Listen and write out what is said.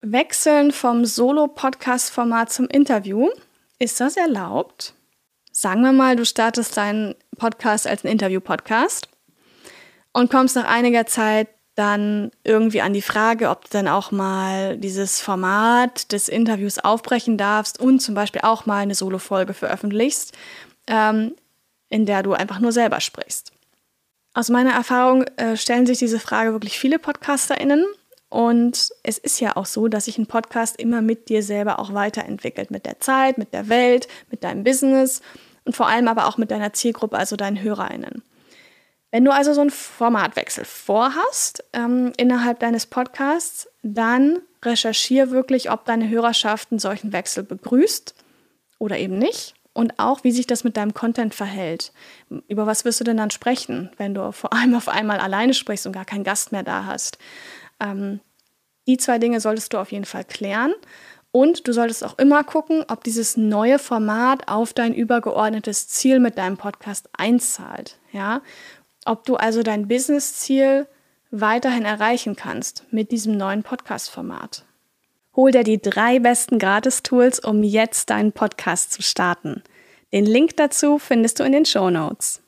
Wechseln vom Solo-Podcast-Format zum Interview. Ist das erlaubt? Sagen wir mal, du startest deinen Podcast als ein Interview-Podcast und kommst nach einiger Zeit dann irgendwie an die Frage, ob du dann auch mal dieses Format des Interviews aufbrechen darfst und zum Beispiel auch mal eine Solo-Folge veröffentlichst, ähm, in der du einfach nur selber sprichst. Aus meiner Erfahrung äh, stellen sich diese Frage wirklich viele PodcasterInnen. Und es ist ja auch so, dass sich ein Podcast immer mit dir selber auch weiterentwickelt. Mit der Zeit, mit der Welt, mit deinem Business und vor allem aber auch mit deiner Zielgruppe, also deinen HörerInnen. Wenn du also so einen Formatwechsel vorhast ähm, innerhalb deines Podcasts, dann recherchiere wirklich, ob deine Hörerschaft einen solchen Wechsel begrüßt oder eben nicht und auch, wie sich das mit deinem Content verhält. Über was wirst du denn dann sprechen, wenn du vor allem auf einmal alleine sprichst und gar keinen Gast mehr da hast? Ähm, die zwei Dinge solltest du auf jeden Fall klären. Und du solltest auch immer gucken, ob dieses neue Format auf dein übergeordnetes Ziel mit deinem Podcast einzahlt. Ja? ob du also dein Business-Ziel weiterhin erreichen kannst mit diesem neuen Podcast-Format. Hol dir die drei besten Gratis-Tools, um jetzt deinen Podcast zu starten. Den Link dazu findest du in den Show Notes.